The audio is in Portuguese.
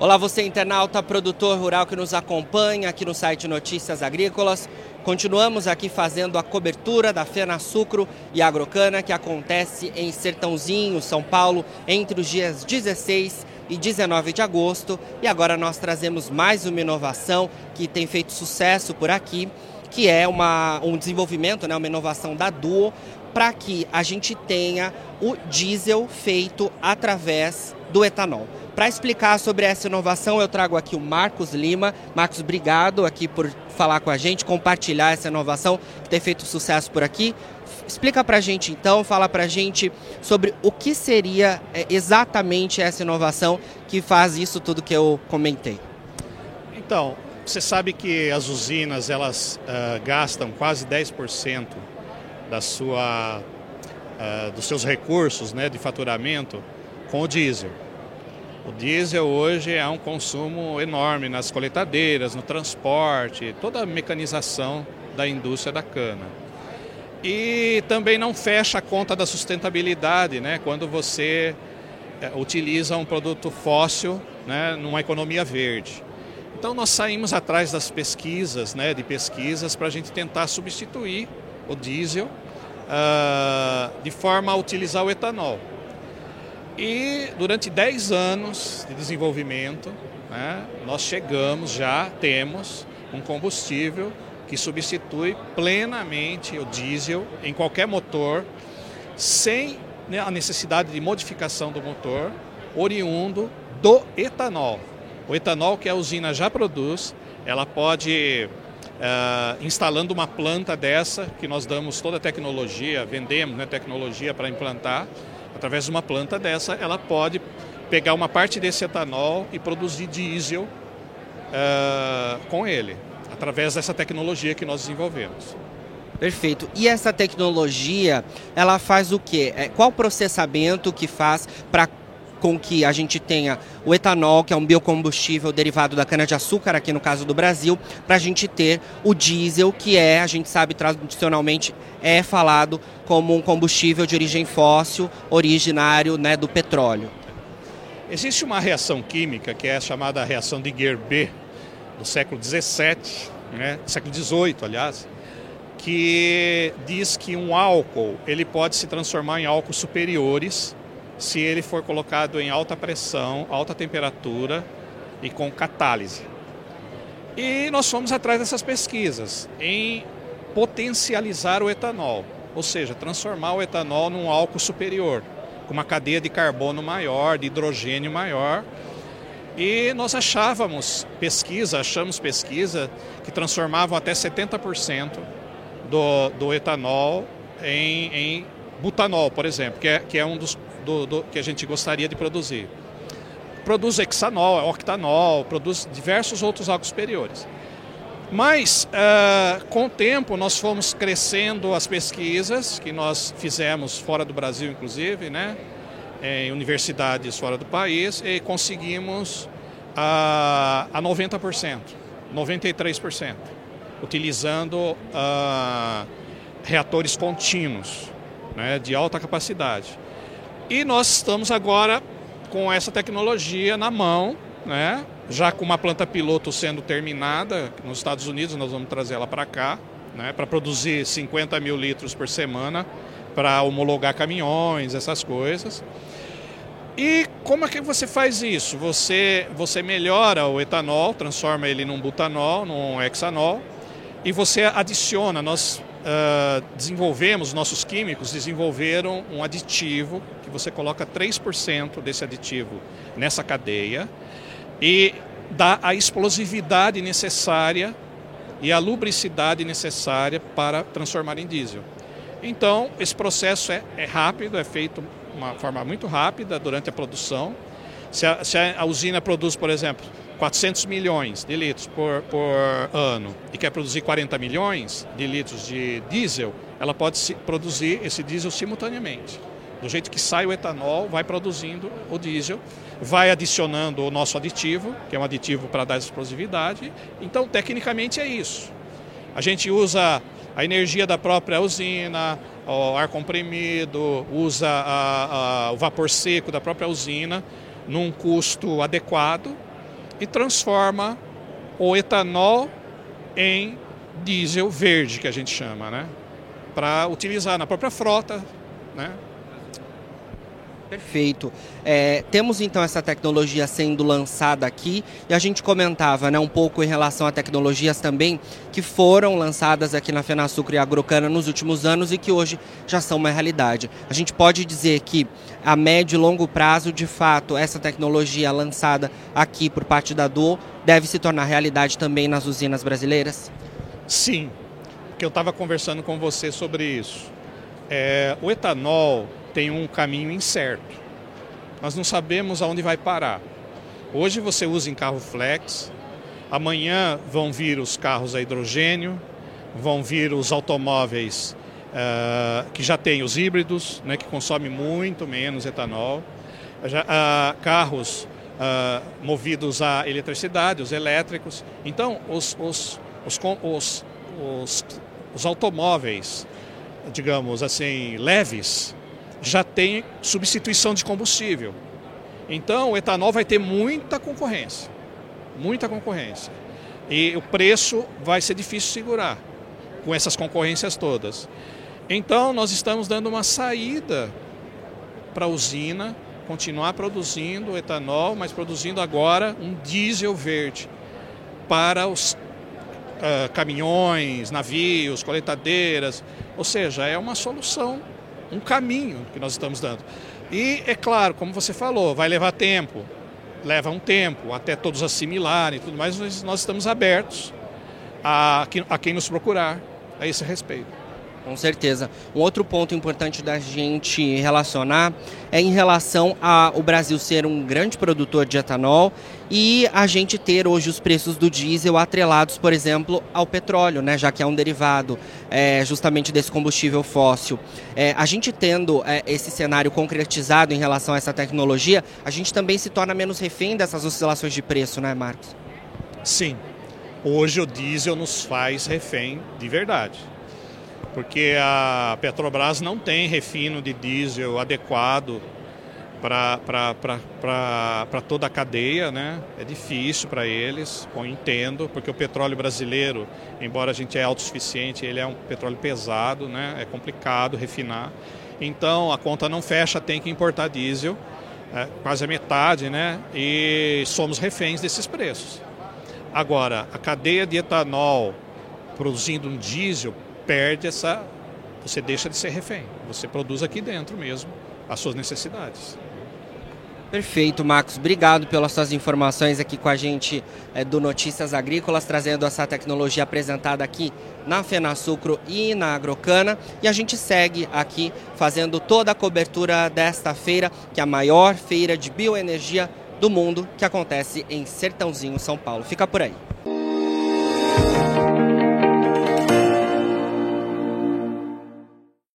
Olá, você internauta, produtor rural que nos acompanha aqui no site Notícias Agrícolas. Continuamos aqui fazendo a cobertura da Fena Sucro e Agrocana que acontece em Sertãozinho, São Paulo, entre os dias 16 e 19 de agosto. E agora nós trazemos mais uma inovação que tem feito sucesso por aqui, que é uma, um desenvolvimento, né, uma inovação da Duo, para que a gente tenha o diesel feito através do etanol. Para explicar sobre essa inovação, eu trago aqui o Marcos Lima. Marcos, obrigado aqui por falar com a gente, compartilhar essa inovação tem feito sucesso por aqui. Explica para a gente então, fala para a gente sobre o que seria é, exatamente essa inovação que faz isso tudo que eu comentei. Então, você sabe que as usinas elas uh, gastam quase 10% da sua, uh, dos seus recursos né, de faturamento com o diesel. O diesel hoje é um consumo enorme nas coletadeiras, no transporte, toda a mecanização da indústria da cana. E também não fecha a conta da sustentabilidade, né? Quando você é, utiliza um produto fóssil, né, numa economia verde. Então nós saímos atrás das pesquisas, né, de pesquisas para a gente tentar substituir o diesel uh, de forma a utilizar o etanol. E durante 10 anos de desenvolvimento, né, nós chegamos, já temos um combustível que substitui plenamente o diesel em qualquer motor, sem né, a necessidade de modificação do motor, oriundo do etanol. O etanol que a usina já produz, ela pode, uh, instalando uma planta dessa, que nós damos toda a tecnologia, vendemos né, tecnologia para implantar, através de uma planta dessa, ela pode pegar uma parte desse etanol e produzir diesel uh, com ele, através dessa tecnologia que nós desenvolvemos. Perfeito. E essa tecnologia, ela faz o quê? É, qual processamento que faz para com que a gente tenha o etanol, que é um biocombustível derivado da cana-de-açúcar, aqui no caso do Brasil, para a gente ter o diesel, que é, a gente sabe tradicionalmente, é falado como um combustível de origem fóssil, originário né, do petróleo. Existe uma reação química que é a chamada reação de Gerber, do século XVII, né, século XVIII, aliás, que diz que um álcool ele pode se transformar em álcools superiores se ele for colocado em alta pressão, alta temperatura e com catálise. E nós fomos atrás dessas pesquisas em potencializar o etanol, ou seja, transformar o etanol num álcool superior, com uma cadeia de carbono maior, de hidrogênio maior. E nós achávamos pesquisa, achamos pesquisa que transformavam até 70% do, do etanol em, em butanol, por exemplo, que é, que é um dos do, do, que a gente gostaria de produzir. Produz hexanol, octanol, produz diversos outros álcools superiores. Mas, uh, com o tempo, nós fomos crescendo as pesquisas que nós fizemos fora do Brasil, inclusive, né? em universidades fora do país, e conseguimos uh, a 90%, 93%, utilizando uh, reatores contínuos né? de alta capacidade. E nós estamos agora com essa tecnologia na mão, né? já com uma planta piloto sendo terminada nos Estados Unidos, nós vamos trazer ela para cá, né? para produzir 50 mil litros por semana, para homologar caminhões, essas coisas. E como é que você faz isso? Você, você melhora o etanol, transforma ele num butanol, num hexanol, e você adiciona, nós uh, desenvolvemos, nossos químicos desenvolveram um aditivo que você coloca 3% desse aditivo nessa cadeia e dá a explosividade necessária e a lubricidade necessária para transformar em diesel. Então, esse processo é, é rápido, é feito de uma forma muito rápida durante a produção. Se a, se a usina produz, por exemplo, 400 milhões de litros por, por ano e quer produzir 40 milhões de litros de diesel, ela pode produzir esse diesel simultaneamente. Do jeito que sai o etanol, vai produzindo o diesel, vai adicionando o nosso aditivo, que é um aditivo para dar explosividade. Então, tecnicamente, é isso. A gente usa a energia da própria usina, o ar comprimido, usa a, a, o vapor seco da própria usina num custo adequado e transforma o etanol em diesel verde, que a gente chama, né? Para utilizar na própria frota, né? Perfeito. É, temos então essa tecnologia sendo lançada aqui e a gente comentava né, um pouco em relação a tecnologias também que foram lançadas aqui na Fenasucro e Agrocana nos últimos anos e que hoje já são uma realidade. A gente pode dizer que a médio e longo prazo, de fato, essa tecnologia lançada aqui por parte da Duo deve se tornar realidade também nas usinas brasileiras? Sim, porque eu estava conversando com você sobre isso. É, o etanol tem um caminho incerto. Nós não sabemos aonde vai parar. Hoje você usa em carro flex, amanhã vão vir os carros a hidrogênio, vão vir os automóveis uh, que já têm os híbridos, né, que consomem muito menos etanol, já, uh, carros uh, movidos a eletricidade, os elétricos. Então, os, os, os, os, os, os automóveis, digamos assim, leves, já tem substituição de combustível. Então, o etanol vai ter muita concorrência, muita concorrência. E o preço vai ser difícil segurar com essas concorrências todas. Então, nós estamos dando uma saída para a usina continuar produzindo etanol, mas produzindo agora um diesel verde para os uh, caminhões, navios, coletadeiras. Ou seja, é uma solução um caminho que nós estamos dando. E é claro, como você falou, vai levar tempo, leva um tempo até todos assimilarem e tudo mais, mas nós estamos abertos a, a quem nos procurar a esse respeito. Com certeza. Um outro ponto importante da gente relacionar é em relação ao Brasil ser um grande produtor de etanol e a gente ter hoje os preços do diesel atrelados, por exemplo, ao petróleo, né, já que é um derivado é, justamente desse combustível fóssil. É, a gente tendo é, esse cenário concretizado em relação a essa tecnologia, a gente também se torna menos refém dessas oscilações de preço, né, Marcos? Sim. Hoje o diesel nos faz refém de verdade porque a Petrobras não tem refino de diesel adequado para toda a cadeia, né? É difícil para eles, eu entendo, porque o petróleo brasileiro, embora a gente é autossuficiente, ele é um petróleo pesado, né? É complicado refinar. Então a conta não fecha, tem que importar diesel, é, quase a metade, né? E somos reféns desses preços. Agora, a cadeia de etanol produzindo um diesel perde essa. Você deixa de ser refém. Você produz aqui dentro mesmo as suas necessidades. Perfeito, Marcos. Obrigado pelas suas informações aqui com a gente é, do Notícias Agrícolas, trazendo essa tecnologia apresentada aqui na Fenasucro e na Agrocana. E a gente segue aqui fazendo toda a cobertura desta feira, que é a maior feira de bioenergia do mundo, que acontece em Sertãozinho, São Paulo. Fica por aí.